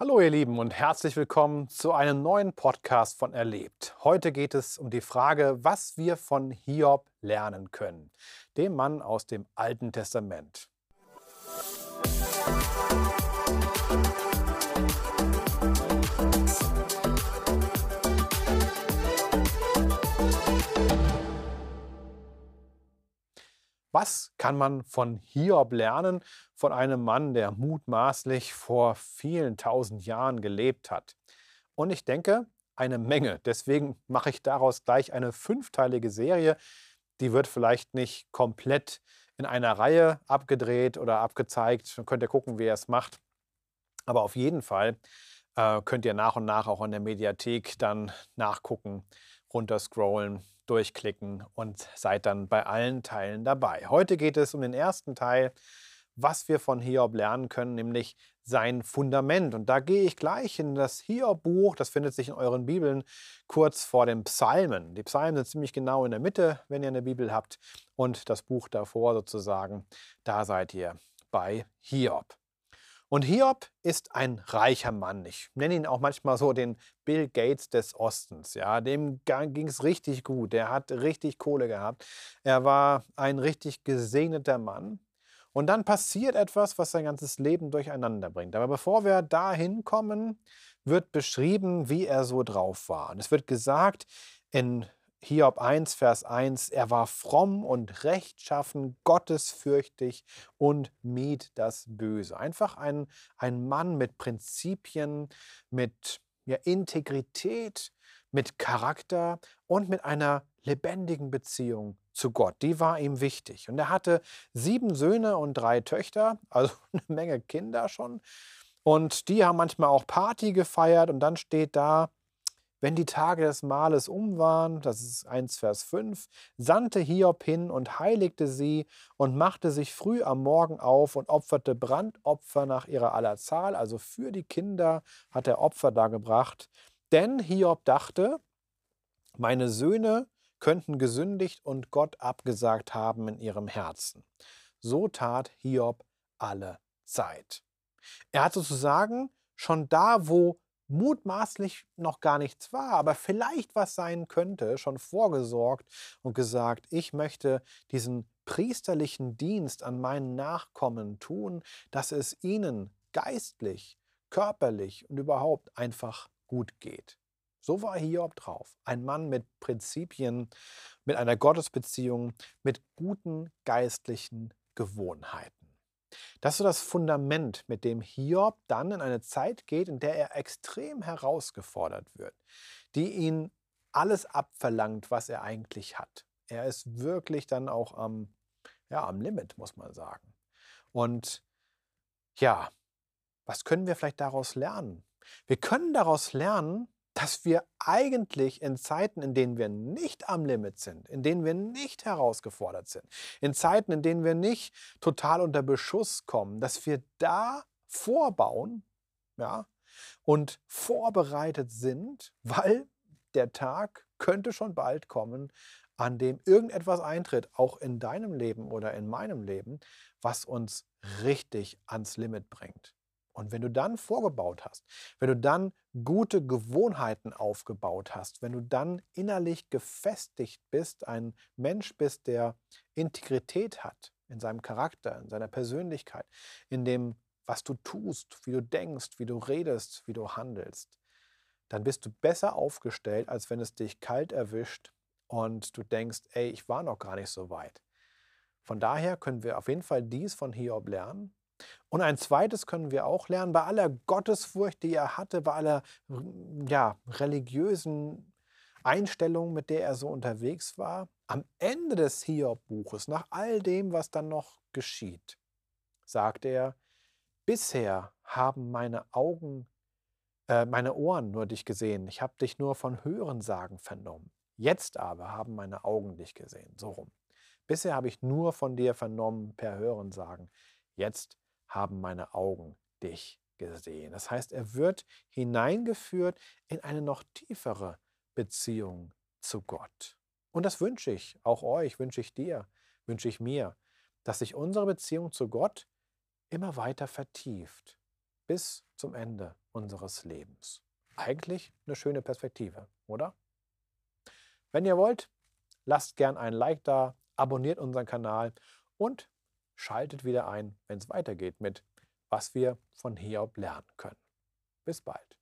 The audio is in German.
Hallo ihr Lieben und herzlich willkommen zu einem neuen Podcast von Erlebt. Heute geht es um die Frage, was wir von Hiob lernen können, dem Mann aus dem Alten Testament. Was kann man von Hiob lernen, von einem Mann, der mutmaßlich vor vielen tausend Jahren gelebt hat? Und ich denke, eine Menge. Deswegen mache ich daraus gleich eine fünfteilige Serie. Die wird vielleicht nicht komplett in einer Reihe abgedreht oder abgezeigt. Dann könnt ihr gucken, wie er es macht. Aber auf jeden Fall äh, könnt ihr nach und nach auch in der Mediathek dann nachgucken, runterscrollen, durchklicken und seid dann bei allen Teilen dabei. Heute geht es um den ersten Teil, was wir von Hiob lernen können, nämlich sein Fundament. Und da gehe ich gleich in das Hiob-Buch, das findet sich in euren Bibeln kurz vor den Psalmen. Die Psalmen sind ziemlich genau in der Mitte, wenn ihr eine Bibel habt. Und das Buch davor sozusagen, da seid ihr bei Hiob. Und Hiob ist ein reicher Mann. Ich nenne ihn auch manchmal so den Bill Gates des Ostens. Ja, dem ging es richtig gut. Er hat richtig Kohle gehabt. Er war ein richtig gesegneter Mann. Und dann passiert etwas, was sein ganzes Leben durcheinander bringt. Aber bevor wir dahin kommen, wird beschrieben, wie er so drauf war. Und es wird gesagt in Hiob 1, Vers 1, er war fromm und rechtschaffen, gottesfürchtig und mied das Böse. Einfach ein, ein Mann mit Prinzipien, mit ja, Integrität, mit Charakter und mit einer lebendigen Beziehung zu Gott. Die war ihm wichtig. Und er hatte sieben Söhne und drei Töchter, also eine Menge Kinder schon. Und die haben manchmal auch Party gefeiert und dann steht da, wenn die Tage des Mahles um waren, das ist 1 Vers 5, sandte Hiob hin und heiligte sie und machte sich früh am Morgen auf und opferte Brandopfer nach ihrer aller Zahl, also für die Kinder hat er Opfer dargebracht. Denn Hiob dachte, meine Söhne könnten gesündigt und Gott abgesagt haben in ihrem Herzen. So tat Hiob alle Zeit. Er hat sozusagen schon da, wo mutmaßlich noch gar nichts war, aber vielleicht was sein könnte, schon vorgesorgt und gesagt, ich möchte diesen priesterlichen Dienst an meinen Nachkommen tun, dass es ihnen geistlich, körperlich und überhaupt einfach gut geht. So war Hiob drauf. Ein Mann mit Prinzipien, mit einer Gottesbeziehung, mit guten geistlichen Gewohnheiten. Das ist so das Fundament, mit dem Hiob dann in eine Zeit geht, in der er extrem herausgefordert wird, die ihn alles abverlangt, was er eigentlich hat. Er ist wirklich dann auch am, ja, am Limit, muss man sagen. Und ja, was können wir vielleicht daraus lernen? Wir können daraus lernen, dass wir eigentlich in Zeiten, in denen wir nicht am Limit sind, in denen wir nicht herausgefordert sind, in Zeiten, in denen wir nicht total unter Beschuss kommen, dass wir da vorbauen ja, und vorbereitet sind, weil der Tag könnte schon bald kommen, an dem irgendetwas eintritt, auch in deinem Leben oder in meinem Leben, was uns richtig ans Limit bringt. Und wenn du dann vorgebaut hast, wenn du dann gute Gewohnheiten aufgebaut hast, wenn du dann innerlich gefestigt bist, ein Mensch bist, der Integrität hat in seinem Charakter, in seiner Persönlichkeit, in dem, was du tust, wie du denkst, wie du redest, wie du handelst, dann bist du besser aufgestellt, als wenn es dich kalt erwischt und du denkst, ey, ich war noch gar nicht so weit. Von daher können wir auf jeden Fall dies von Hiob lernen. Und ein zweites können wir auch lernen, bei aller Gottesfurcht, die er hatte, bei aller ja, religiösen Einstellung, mit der er so unterwegs war, am Ende des Hiob-Buches, nach all dem, was dann noch geschieht, sagt er, bisher haben meine Augen, äh, meine Ohren nur dich gesehen, ich habe dich nur von Hörensagen vernommen. Jetzt aber haben meine Augen dich gesehen, so rum. Bisher habe ich nur von dir vernommen per Hörensagen. Jetzt haben meine Augen dich gesehen. Das heißt, er wird hineingeführt in eine noch tiefere Beziehung zu Gott. Und das wünsche ich auch euch, wünsche ich dir, wünsche ich mir, dass sich unsere Beziehung zu Gott immer weiter vertieft. bis zum Ende unseres Lebens. Eigentlich eine schöne Perspektive, oder? Wenn ihr wollt, lasst gern ein Like da, abonniert unseren Kanal und schaltet wieder ein, wenn es weitergeht mit was wir von Hiob lernen können. Bis bald.